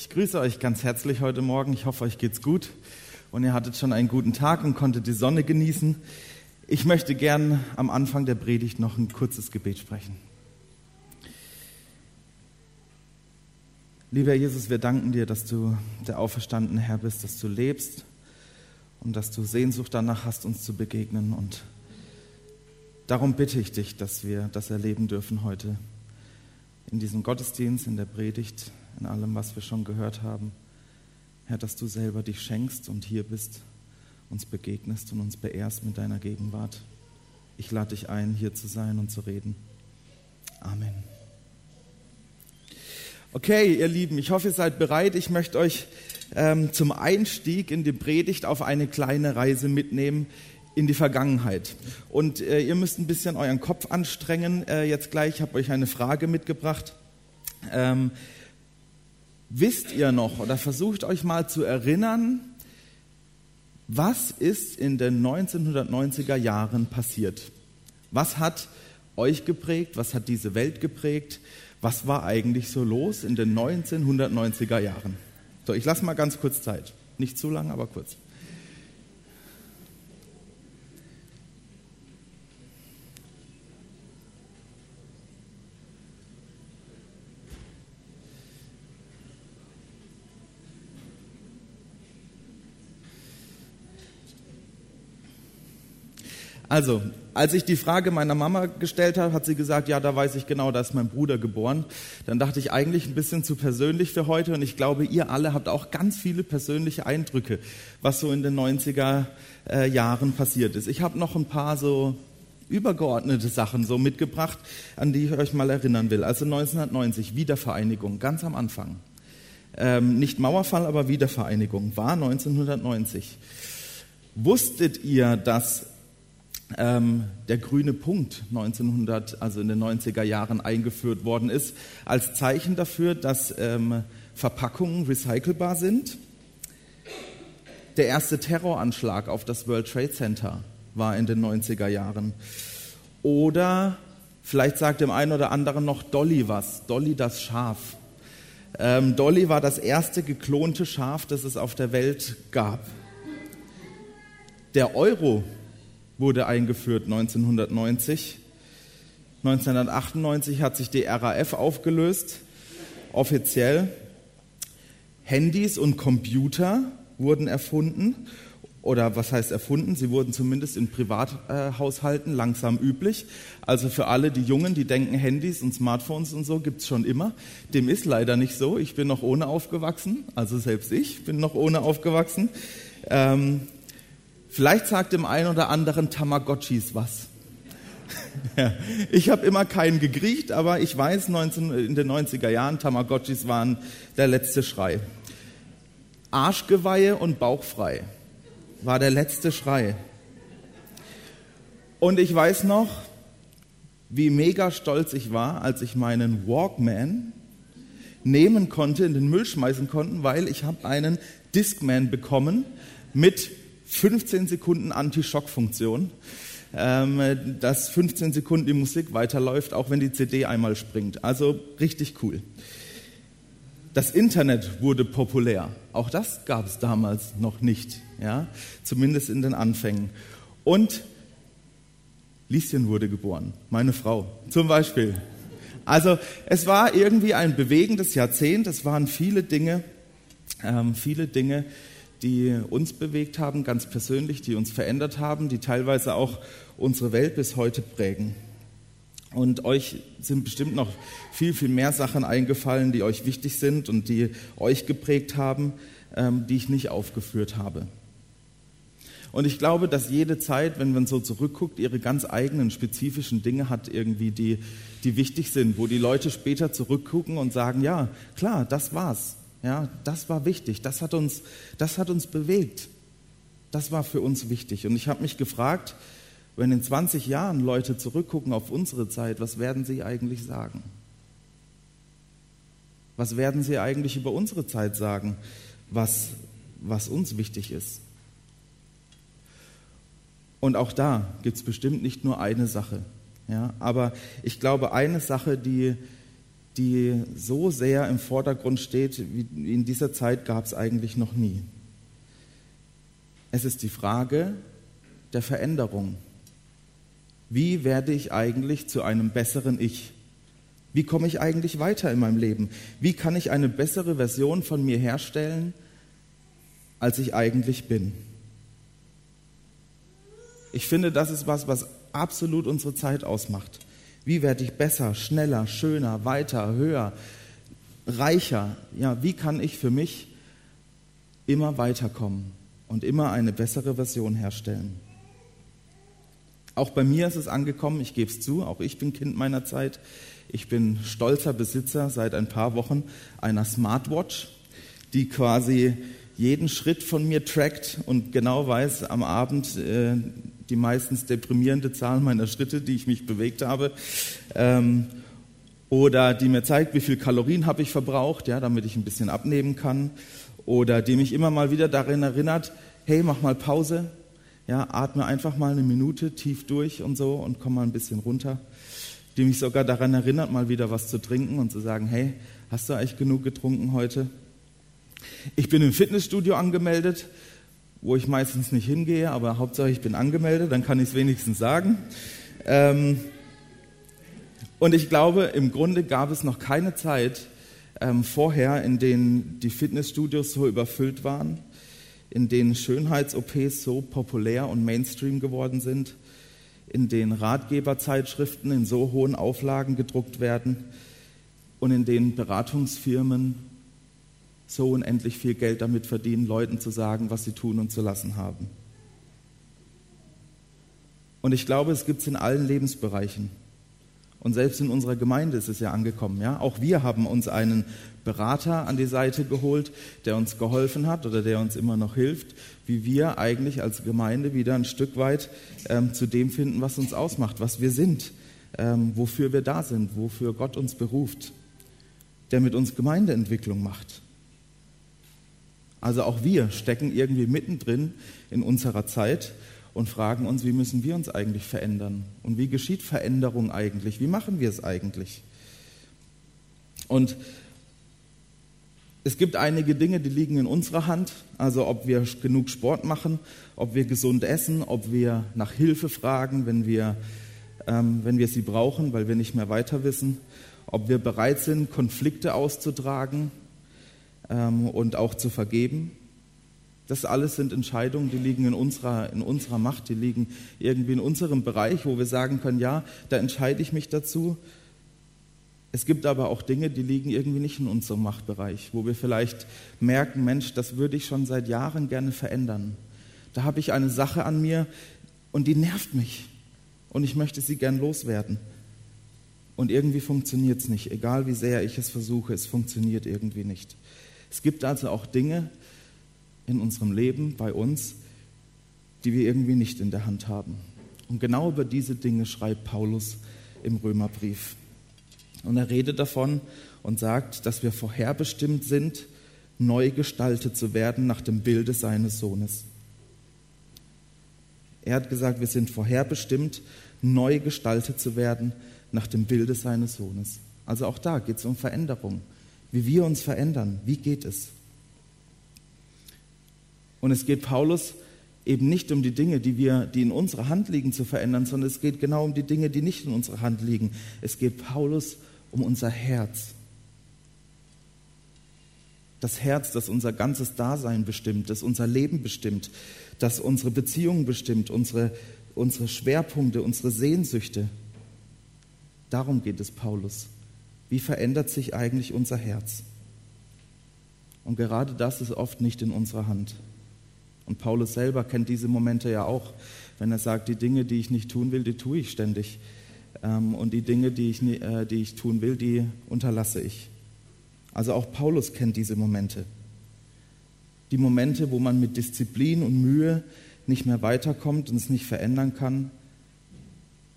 Ich grüße euch ganz herzlich heute Morgen. Ich hoffe, euch geht's gut und ihr hattet schon einen guten Tag und konntet die Sonne genießen. Ich möchte gern am Anfang der Predigt noch ein kurzes Gebet sprechen. Lieber Jesus, wir danken dir, dass du der auferstandene Herr bist, dass du lebst und dass du Sehnsucht danach hast, uns zu begegnen. Und darum bitte ich dich, dass wir das erleben dürfen heute in diesem Gottesdienst, in der Predigt, in allem, was wir schon gehört haben. Herr, dass du selber dich schenkst und hier bist, uns begegnest und uns beehrst mit deiner Gegenwart. Ich lade dich ein, hier zu sein und zu reden. Amen. Okay, ihr Lieben, ich hoffe, ihr seid bereit. Ich möchte euch ähm, zum Einstieg in die Predigt auf eine kleine Reise mitnehmen in die Vergangenheit. Und äh, ihr müsst ein bisschen euren Kopf anstrengen. Äh, jetzt gleich, ich habe euch eine Frage mitgebracht. Ähm, Wisst ihr noch oder versucht euch mal zu erinnern, was ist in den 1990er Jahren passiert? Was hat euch geprägt? Was hat diese Welt geprägt? Was war eigentlich so los in den 1990er Jahren? So, ich lasse mal ganz kurz Zeit. Nicht zu lang, aber kurz. Also, als ich die Frage meiner Mama gestellt habe, hat sie gesagt, ja, da weiß ich genau, da ist mein Bruder geboren. Dann dachte ich eigentlich ein bisschen zu persönlich für heute und ich glaube, ihr alle habt auch ganz viele persönliche Eindrücke, was so in den 90er äh, Jahren passiert ist. Ich habe noch ein paar so übergeordnete Sachen so mitgebracht, an die ich euch mal erinnern will. Also 1990, Wiedervereinigung, ganz am Anfang. Ähm, nicht Mauerfall, aber Wiedervereinigung, war 1990. Wusstet ihr, dass ähm, der grüne Punkt 1900, also in den 90er Jahren eingeführt worden ist, als Zeichen dafür, dass ähm, Verpackungen recycelbar sind. Der erste Terroranschlag auf das World Trade Center war in den 90er Jahren. Oder vielleicht sagt dem einen oder anderen noch Dolly was, Dolly das Schaf. Ähm, Dolly war das erste geklonte Schaf, das es auf der Welt gab. Der Euro wurde eingeführt 1990. 1998 hat sich die RAF aufgelöst, offiziell. Handys und Computer wurden erfunden. Oder was heißt erfunden? Sie wurden zumindest in Privathaushalten langsam üblich. Also für alle die Jungen, die denken, Handys und Smartphones und so gibt's schon immer. Dem ist leider nicht so. Ich bin noch ohne aufgewachsen. Also selbst ich bin noch ohne aufgewachsen. Ähm, Vielleicht sagt dem einen oder anderen Tamagotchis was. ich habe immer keinen gekriecht, aber ich weiß, 19, in den 90er Jahren, Tamagotchis waren der letzte Schrei. Arschgeweihe und bauchfrei war der letzte Schrei. Und ich weiß noch, wie mega stolz ich war, als ich meinen Walkman nehmen konnte, in den Müll schmeißen konnte, weil ich habe einen Discman bekommen mit 15 Sekunden Anti-Schock-Funktion, ähm, dass 15 Sekunden die Musik weiterläuft, auch wenn die CD einmal springt. Also richtig cool. Das Internet wurde populär. Auch das gab es damals noch nicht, ja, zumindest in den Anfängen. Und Lieschen wurde geboren, meine Frau zum Beispiel. Also es war irgendwie ein bewegendes Jahrzehnt. Es waren viele Dinge, ähm, viele Dinge, die uns bewegt haben, ganz persönlich, die uns verändert haben, die teilweise auch unsere Welt bis heute prägen. Und euch sind bestimmt noch viel, viel mehr Sachen eingefallen, die euch wichtig sind und die euch geprägt haben, ähm, die ich nicht aufgeführt habe. Und ich glaube, dass jede Zeit, wenn man so zurückguckt, ihre ganz eigenen spezifischen Dinge hat, irgendwie, die, die wichtig sind, wo die Leute später zurückgucken und sagen, ja, klar, das war's. Ja, das war wichtig, das hat uns, das hat uns bewegt. Das war für uns wichtig. Und ich habe mich gefragt, wenn in 20 Jahren Leute zurückgucken auf unsere Zeit, was werden sie eigentlich sagen? Was werden sie eigentlich über unsere Zeit sagen, was, was uns wichtig ist? Und auch da gibt es bestimmt nicht nur eine Sache. Ja, aber ich glaube, eine Sache, die, die so sehr im Vordergrund steht, wie in dieser Zeit gab es eigentlich noch nie. Es ist die Frage der Veränderung. Wie werde ich eigentlich zu einem besseren Ich? Wie komme ich eigentlich weiter in meinem Leben? Wie kann ich eine bessere Version von mir herstellen, als ich eigentlich bin? Ich finde, das ist was, was absolut unsere Zeit ausmacht. Wie werde ich besser, schneller, schöner, weiter, höher, reicher? Ja, wie kann ich für mich immer weiterkommen und immer eine bessere Version herstellen? Auch bei mir ist es angekommen, ich gebe es zu, auch ich bin Kind meiner Zeit. Ich bin stolzer Besitzer seit ein paar Wochen einer Smartwatch, die quasi jeden Schritt von mir trackt und genau weiß am Abend äh, die meistens deprimierende Zahl meiner Schritte, die ich mich bewegt habe. Ähm, oder die mir zeigt, wie viel Kalorien habe ich verbraucht, ja, damit ich ein bisschen abnehmen kann. Oder die mich immer mal wieder daran erinnert, hey, mach mal Pause, ja, atme einfach mal eine Minute tief durch und so und komm mal ein bisschen runter. Die mich sogar daran erinnert, mal wieder was zu trinken und zu sagen, hey, hast du eigentlich genug getrunken heute? Ich bin im Fitnessstudio angemeldet, wo ich meistens nicht hingehe, aber Hauptsache ich bin angemeldet, dann kann ich es wenigstens sagen. Ähm, und ich glaube, im Grunde gab es noch keine Zeit ähm, vorher, in denen die Fitnessstudios so überfüllt waren, in denen Schönheits-OPs so populär und Mainstream geworden sind, in denen Ratgeberzeitschriften in so hohen Auflagen gedruckt werden und in denen Beratungsfirmen so unendlich viel Geld damit verdienen, Leuten zu sagen, was sie tun und zu lassen haben. Und ich glaube, es gibt es in allen Lebensbereichen. Und selbst in unserer Gemeinde ist es ja angekommen. Ja? Auch wir haben uns einen Berater an die Seite geholt, der uns geholfen hat oder der uns immer noch hilft, wie wir eigentlich als Gemeinde wieder ein Stück weit ähm, zu dem finden, was uns ausmacht, was wir sind, ähm, wofür wir da sind, wofür Gott uns beruft, der mit uns Gemeindeentwicklung macht. Also auch wir stecken irgendwie mittendrin in unserer Zeit und fragen uns, wie müssen wir uns eigentlich verändern? Und wie geschieht Veränderung eigentlich? Wie machen wir es eigentlich? Und es gibt einige Dinge, die liegen in unserer Hand, also ob wir genug Sport machen, ob wir gesund essen, ob wir nach Hilfe fragen, wenn wir, ähm, wenn wir sie brauchen, weil wir nicht mehr weiter wissen, ob wir bereit sind, Konflikte auszutragen, ähm, und auch zu vergeben. Das alles sind Entscheidungen, die liegen in unserer, in unserer Macht, die liegen irgendwie in unserem Bereich, wo wir sagen können, ja, da entscheide ich mich dazu. Es gibt aber auch Dinge, die liegen irgendwie nicht in unserem Machtbereich, wo wir vielleicht merken, Mensch, das würde ich schon seit Jahren gerne verändern. Da habe ich eine Sache an mir und die nervt mich und ich möchte sie gern loswerden. Und irgendwie funktioniert es nicht, egal wie sehr ich es versuche, es funktioniert irgendwie nicht. Es gibt also auch Dinge in unserem Leben, bei uns, die wir irgendwie nicht in der Hand haben. Und genau über diese Dinge schreibt Paulus im Römerbrief. Und er redet davon und sagt, dass wir vorherbestimmt sind, neu gestaltet zu werden nach dem Bilde seines Sohnes. Er hat gesagt, wir sind vorherbestimmt, neu gestaltet zu werden nach dem Bilde seines Sohnes. Also auch da geht es um Veränderung wie wir uns verändern. Wie geht es? Und es geht Paulus eben nicht um die Dinge, die, wir, die in unserer Hand liegen, zu verändern, sondern es geht genau um die Dinge, die nicht in unserer Hand liegen. Es geht Paulus um unser Herz. Das Herz, das unser ganzes Dasein bestimmt, das unser Leben bestimmt, das unsere Beziehungen bestimmt, unsere, unsere Schwerpunkte, unsere Sehnsüchte. Darum geht es Paulus. Wie verändert sich eigentlich unser Herz? Und gerade das ist oft nicht in unserer Hand. Und Paulus selber kennt diese Momente ja auch, wenn er sagt, die Dinge, die ich nicht tun will, die tue ich ständig. Ähm, und die Dinge, die ich, äh, die ich tun will, die unterlasse ich. Also auch Paulus kennt diese Momente. Die Momente, wo man mit Disziplin und Mühe nicht mehr weiterkommt und es nicht verändern kann.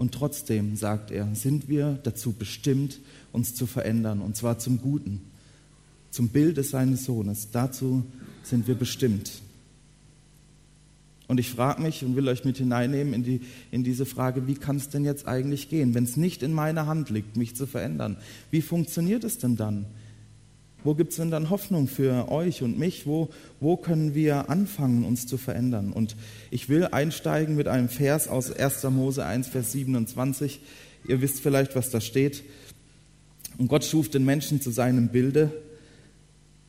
Und trotzdem, sagt er, sind wir dazu bestimmt, uns zu verändern, und zwar zum Guten, zum Bilde seines Sohnes. Dazu sind wir bestimmt. Und ich frage mich und will euch mit hineinnehmen in, die, in diese Frage, wie kann es denn jetzt eigentlich gehen, wenn es nicht in meiner Hand liegt, mich zu verändern? Wie funktioniert es denn dann? Wo gibt es denn dann Hoffnung für euch und mich? Wo, wo können wir anfangen, uns zu verändern? Und ich will einsteigen mit einem Vers aus 1. Mose 1, Vers 27. Ihr wisst vielleicht, was da steht. Und Gott schuf den Menschen zu seinem Bilde,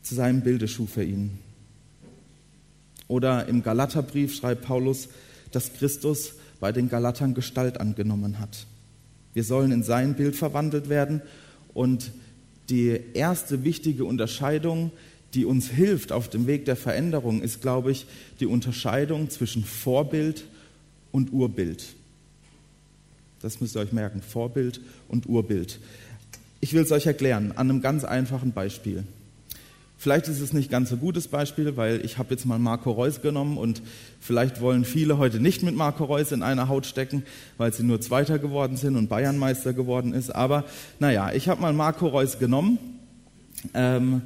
zu seinem Bilde schuf er ihn. Oder im Galaterbrief schreibt Paulus, dass Christus bei den Galatern Gestalt angenommen hat. Wir sollen in sein Bild verwandelt werden und die erste wichtige Unterscheidung, die uns hilft auf dem Weg der Veränderung, ist, glaube ich, die Unterscheidung zwischen Vorbild und Urbild. Das müsst ihr euch merken, Vorbild und Urbild. Ich will es euch erklären an einem ganz einfachen Beispiel. Vielleicht ist es nicht ganz so gutes Beispiel, weil ich habe jetzt mal Marco Reus genommen und vielleicht wollen viele heute nicht mit Marco Reus in einer Haut stecken, weil sie nur Zweiter geworden sind und Bayernmeister geworden ist. Aber naja, ich habe mal Marco Reus genommen, ähm,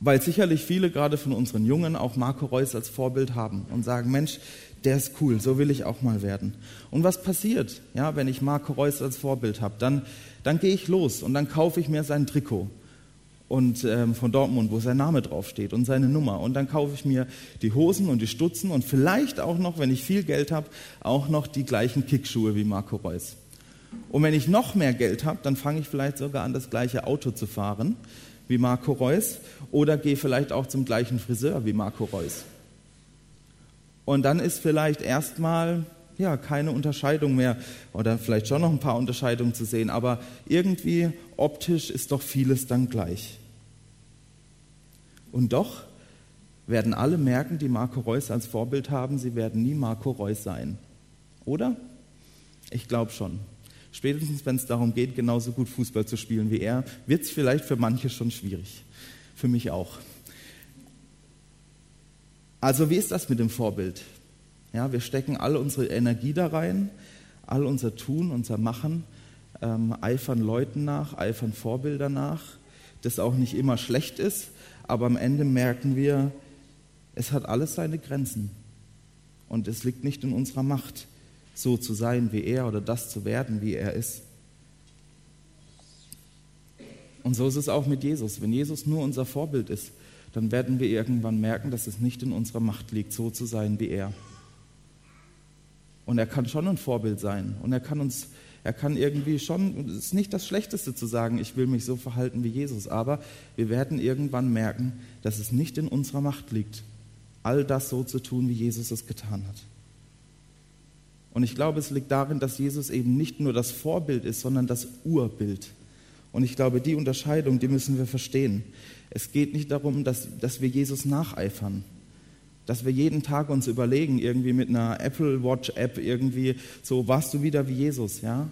weil sicherlich viele gerade von unseren Jungen auch Marco Reus als Vorbild haben und sagen, Mensch, der ist cool, so will ich auch mal werden. Und was passiert, ja, wenn ich Marco Reus als Vorbild habe? Dann, dann gehe ich los und dann kaufe ich mir sein Trikot und ähm, von Dortmund, wo sein Name draufsteht und seine Nummer. Und dann kaufe ich mir die Hosen und die Stutzen und vielleicht auch noch, wenn ich viel Geld habe, auch noch die gleichen Kickschuhe wie Marco Reus. Und wenn ich noch mehr Geld habe, dann fange ich vielleicht sogar an, das gleiche Auto zu fahren wie Marco Reus oder gehe vielleicht auch zum gleichen Friseur wie Marco Reus. Und dann ist vielleicht erstmal ja, keine Unterscheidung mehr oder vielleicht schon noch ein paar Unterscheidungen zu sehen, aber irgendwie optisch ist doch vieles dann gleich. Und doch werden alle merken, die Marco Reus als Vorbild haben, sie werden nie Marco Reus sein. Oder? Ich glaube schon. Spätestens, wenn es darum geht, genauso gut Fußball zu spielen wie er, wird es vielleicht für manche schon schwierig. Für mich auch. Also wie ist das mit dem Vorbild? Ja, wir stecken all unsere Energie da rein, all unser Tun, unser Machen, ähm, eifern Leuten nach, eifern Vorbilder nach, das auch nicht immer schlecht ist, aber am Ende merken wir, es hat alles seine Grenzen. Und es liegt nicht in unserer Macht, so zu sein wie er oder das zu werden, wie er ist. Und so ist es auch mit Jesus. Wenn Jesus nur unser Vorbild ist, dann werden wir irgendwann merken, dass es nicht in unserer Macht liegt, so zu sein wie er. Und er kann schon ein Vorbild sein. Und er kann uns er kann irgendwie schon, es ist nicht das Schlechteste zu sagen, ich will mich so verhalten wie Jesus, aber wir werden irgendwann merken, dass es nicht in unserer Macht liegt, all das so zu tun, wie Jesus es getan hat. Und ich glaube, es liegt darin, dass Jesus eben nicht nur das Vorbild ist, sondern das Urbild. Und ich glaube, die Unterscheidung, die müssen wir verstehen. Es geht nicht darum, dass, dass wir Jesus nacheifern dass wir jeden Tag uns überlegen, irgendwie mit einer Apple Watch App irgendwie, so warst du wieder wie Jesus, ja?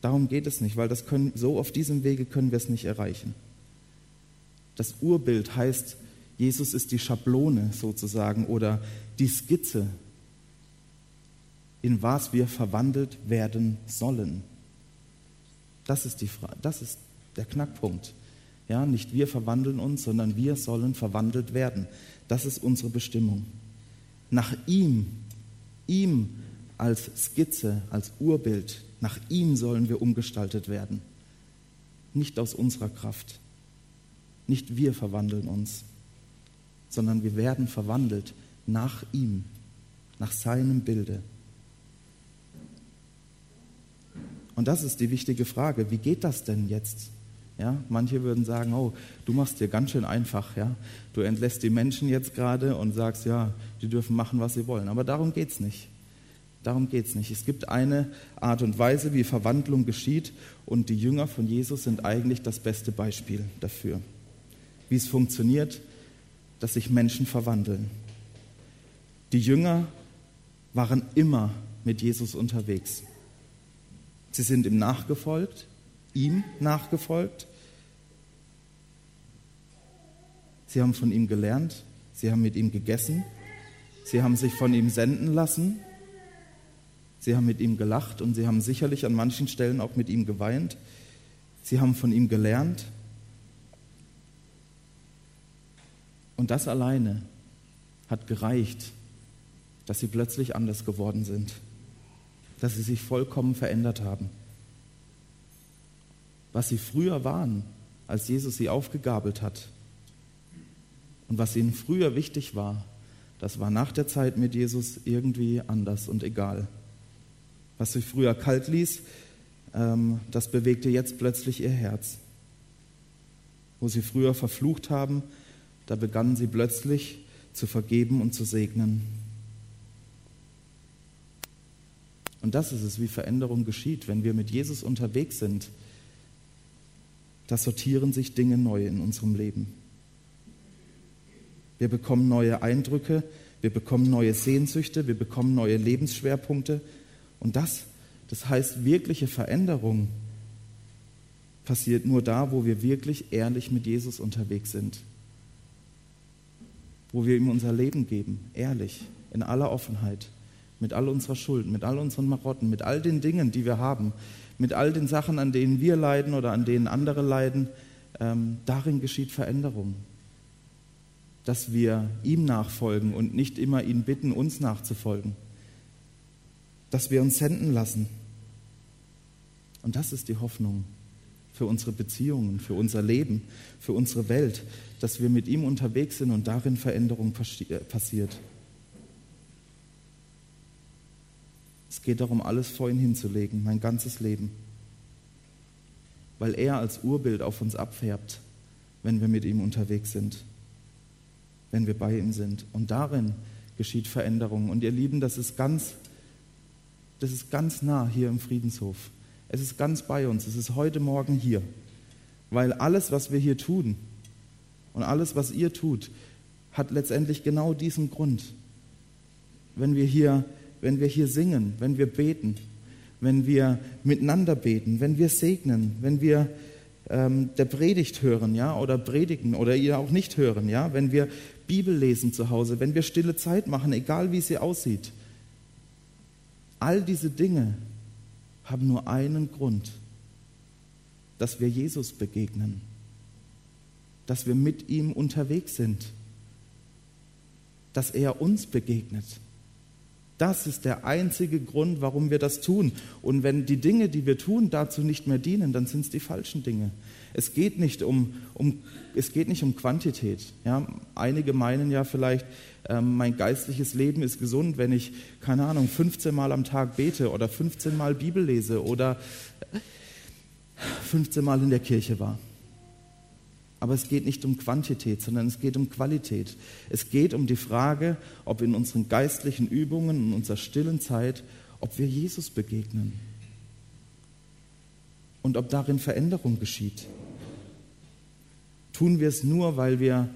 Darum geht es nicht, weil das können, so auf diesem Wege können wir es nicht erreichen. Das Urbild heißt, Jesus ist die Schablone sozusagen oder die Skizze, in was wir verwandelt werden sollen. Das ist, die das ist der Knackpunkt. Ja, nicht wir verwandeln uns, sondern wir sollen verwandelt werden. Das ist unsere Bestimmung. Nach ihm, ihm als Skizze, als Urbild, nach ihm sollen wir umgestaltet werden. Nicht aus unserer Kraft. Nicht wir verwandeln uns, sondern wir werden verwandelt nach ihm, nach seinem Bilde. Und das ist die wichtige Frage. Wie geht das denn jetzt? Ja, manche würden sagen, oh, du machst dir ganz schön einfach, ja. Du entlässt die Menschen jetzt gerade und sagst, ja, die dürfen machen, was sie wollen. Aber darum geht es nicht. Darum geht es nicht. Es gibt eine Art und Weise, wie Verwandlung geschieht und die Jünger von Jesus sind eigentlich das beste Beispiel dafür. Wie es funktioniert, dass sich Menschen verwandeln. Die Jünger waren immer mit Jesus unterwegs. Sie sind ihm nachgefolgt, ihm nachgefolgt. Sie haben von ihm gelernt, sie haben mit ihm gegessen, sie haben sich von ihm senden lassen, sie haben mit ihm gelacht und sie haben sicherlich an manchen Stellen auch mit ihm geweint. Sie haben von ihm gelernt. Und das alleine hat gereicht, dass sie plötzlich anders geworden sind, dass sie sich vollkommen verändert haben. Was sie früher waren, als Jesus sie aufgegabelt hat und was ihnen früher wichtig war, das war nach der Zeit mit Jesus irgendwie anders und egal. Was sie früher kalt ließ, ähm, das bewegte jetzt plötzlich ihr Herz. Wo sie früher verflucht haben, da begannen sie plötzlich zu vergeben und zu segnen. Und das ist es, wie Veränderung geschieht. Wenn wir mit Jesus unterwegs sind, da sortieren sich Dinge neu in unserem Leben. Wir bekommen neue Eindrücke, wir bekommen neue Sehnsüchte, wir bekommen neue Lebensschwerpunkte. Und das, das heißt, wirkliche Veränderung passiert nur da, wo wir wirklich ehrlich mit Jesus unterwegs sind. Wo wir ihm unser Leben geben, ehrlich, in aller Offenheit, mit all unserer Schuld, mit all unseren Marotten, mit all den Dingen, die wir haben, mit all den Sachen, an denen wir leiden oder an denen andere leiden. Ähm, darin geschieht Veränderung dass wir ihm nachfolgen und nicht immer ihn bitten, uns nachzufolgen. Dass wir uns senden lassen. Und das ist die Hoffnung für unsere Beziehungen, für unser Leben, für unsere Welt, dass wir mit ihm unterwegs sind und darin Veränderung äh, passiert. Es geht darum, alles vor ihn hinzulegen, mein ganzes Leben. Weil er als Urbild auf uns abfärbt, wenn wir mit ihm unterwegs sind wenn wir bei ihm sind. Und darin geschieht Veränderung. Und ihr Lieben, das ist ganz, das ist ganz nah hier im Friedenshof. Es ist ganz bei uns. Es ist heute Morgen hier. Weil alles, was wir hier tun und alles, was ihr tut, hat letztendlich genau diesen Grund. Wenn wir hier, wenn wir hier singen, wenn wir beten, wenn wir miteinander beten, wenn wir segnen, wenn wir ähm, der Predigt hören, ja, oder predigen oder ihr auch nicht hören, ja, wenn wir Bibel lesen zu Hause, wenn wir stille Zeit machen, egal wie sie aussieht. All diese Dinge haben nur einen Grund, dass wir Jesus begegnen, dass wir mit ihm unterwegs sind, dass er uns begegnet. Das ist der einzige Grund, warum wir das tun. Und wenn die Dinge, die wir tun, dazu nicht mehr dienen, dann sind es die falschen Dinge. Es geht nicht um, um, es geht nicht um Quantität. Ja? Einige meinen ja vielleicht, ähm, mein geistliches Leben ist gesund, wenn ich, keine Ahnung, 15 Mal am Tag bete oder 15 Mal Bibel lese oder 15 Mal in der Kirche war. Aber es geht nicht um Quantität, sondern es geht um Qualität. Es geht um die Frage, ob in unseren geistlichen Übungen, in unserer stillen Zeit, ob wir Jesus begegnen und ob darin Veränderung geschieht. Tun wir es nur, weil wir,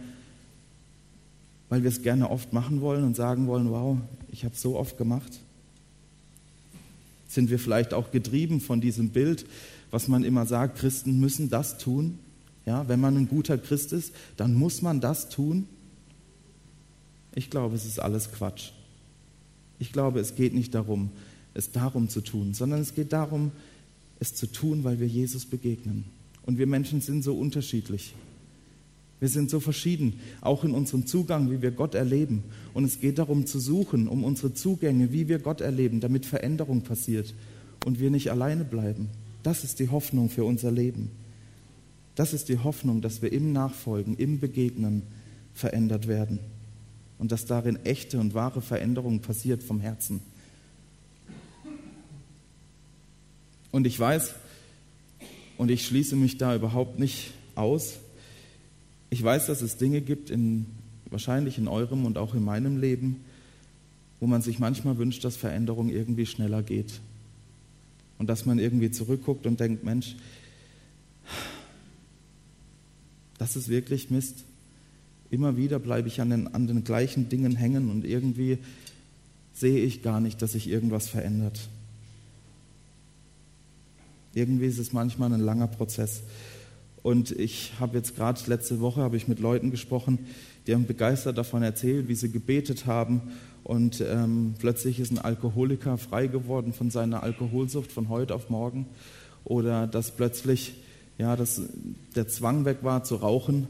weil wir es gerne oft machen wollen und sagen wollen, wow, ich habe es so oft gemacht? Sind wir vielleicht auch getrieben von diesem Bild, was man immer sagt, Christen müssen das tun? Ja, wenn man ein guter Christ ist, dann muss man das tun. Ich glaube, es ist alles Quatsch. Ich glaube, es geht nicht darum, es darum zu tun, sondern es geht darum, es zu tun, weil wir Jesus begegnen. Und wir Menschen sind so unterschiedlich. Wir sind so verschieden, auch in unserem Zugang, wie wir Gott erleben. Und es geht darum zu suchen, um unsere Zugänge, wie wir Gott erleben, damit Veränderung passiert und wir nicht alleine bleiben. Das ist die Hoffnung für unser Leben. Das ist die Hoffnung, dass wir im Nachfolgen, im Begegnen verändert werden und dass darin echte und wahre Veränderung passiert vom Herzen. Und ich weiß, und ich schließe mich da überhaupt nicht aus, ich weiß, dass es Dinge gibt, in, wahrscheinlich in eurem und auch in meinem Leben, wo man sich manchmal wünscht, dass Veränderung irgendwie schneller geht. Und dass man irgendwie zurückguckt und denkt, Mensch, das ist wirklich Mist. Immer wieder bleibe ich an den, an den gleichen Dingen hängen und irgendwie sehe ich gar nicht, dass sich irgendwas verändert. Irgendwie ist es manchmal ein langer Prozess. Und ich habe jetzt gerade letzte Woche habe ich mit Leuten gesprochen, die haben begeistert davon erzählt, wie sie gebetet haben und ähm, plötzlich ist ein Alkoholiker frei geworden von seiner Alkoholsucht von heute auf morgen oder dass plötzlich ja, dass der Zwang weg war zu rauchen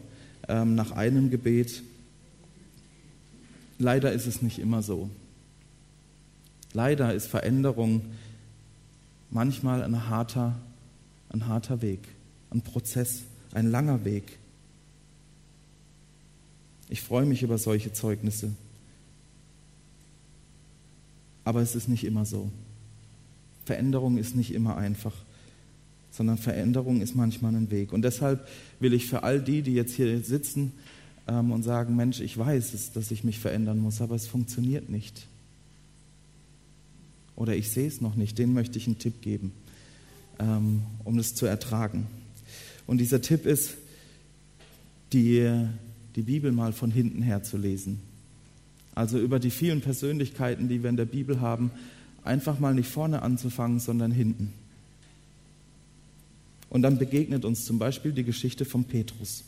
ähm, nach einem Gebet. Leider ist es nicht immer so. Leider ist Veränderung manchmal ein harter, ein harter Weg, ein Prozess, ein langer Weg. Ich freue mich über solche Zeugnisse. Aber es ist nicht immer so. Veränderung ist nicht immer einfach, sondern Veränderung ist manchmal ein Weg. Und deshalb will ich für all die, die jetzt hier sitzen ähm, und sagen, Mensch, ich weiß dass ich mich verändern muss, aber es funktioniert nicht. Oder ich sehe es noch nicht, denen möchte ich einen Tipp geben, ähm, um es zu ertragen. Und dieser Tipp ist, die, die Bibel mal von hinten her zu lesen. Also über die vielen Persönlichkeiten, die wir in der Bibel haben, einfach mal nicht vorne anzufangen, sondern hinten. Und dann begegnet uns zum Beispiel die Geschichte von Petrus,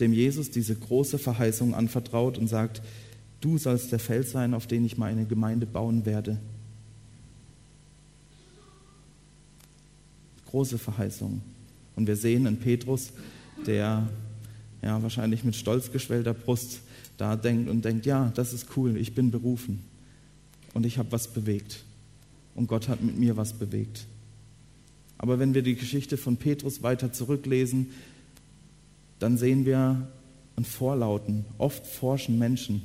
dem Jesus diese große Verheißung anvertraut und sagt, du sollst der Fels sein, auf den ich meine Gemeinde bauen werde. Große Verheißung. Und wir sehen in Petrus, der ja, wahrscheinlich mit stolz geschwellter Brust da denkt und denkt, ja, das ist cool, ich bin berufen und ich habe was bewegt und Gott hat mit mir was bewegt. Aber wenn wir die Geschichte von Petrus weiter zurücklesen, dann sehen wir einen vorlauten, oft forschen Menschen,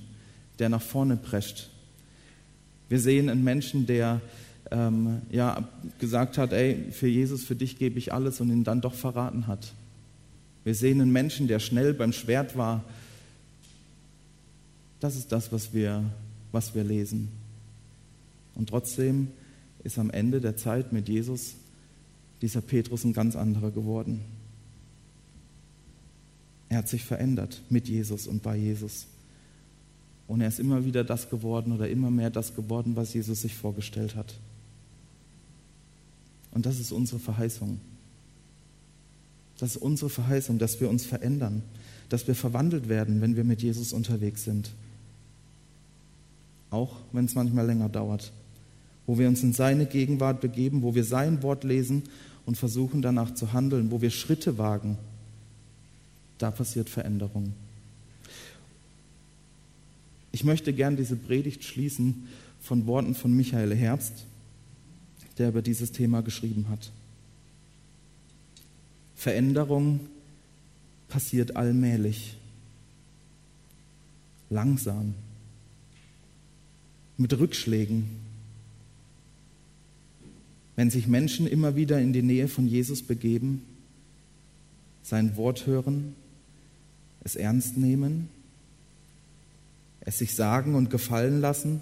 der nach vorne prescht. Wir sehen einen Menschen, der ähm, ja, gesagt hat, ey, für Jesus, für dich gebe ich alles und ihn dann doch verraten hat. Wir sehen einen Menschen, der schnell beim Schwert war. Das ist das, was wir, was wir lesen. Und trotzdem ist am Ende der Zeit mit Jesus dieser Petrus ein ganz anderer geworden. Er hat sich verändert mit Jesus und bei Jesus. Und er ist immer wieder das geworden oder immer mehr das geworden, was Jesus sich vorgestellt hat. Und das ist unsere Verheißung. Das ist unsere Verheißung, dass wir uns verändern, dass wir verwandelt werden, wenn wir mit Jesus unterwegs sind. Auch wenn es manchmal länger dauert. Wo wir uns in seine Gegenwart begeben, wo wir sein Wort lesen und versuchen danach zu handeln, wo wir Schritte wagen. Da passiert Veränderung. Ich möchte gern diese Predigt schließen von Worten von Michael Herbst, der über dieses Thema geschrieben hat. Veränderung passiert allmählich, langsam, mit Rückschlägen. Wenn sich Menschen immer wieder in die Nähe von Jesus begeben, sein Wort hören, es ernst nehmen, es sich sagen und gefallen lassen,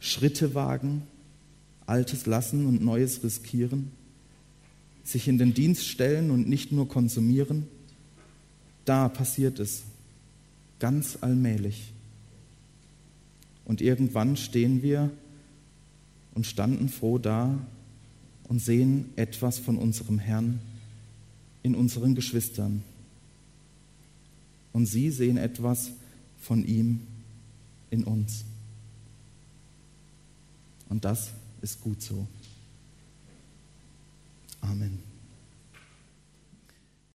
Schritte wagen, Altes lassen und Neues riskieren, sich in den Dienst stellen und nicht nur konsumieren, da passiert es ganz allmählich. Und irgendwann stehen wir und standen froh da und sehen etwas von unserem Herrn in unseren Geschwistern. Und sie sehen etwas von ihm in uns. Und das ist gut so. Amen.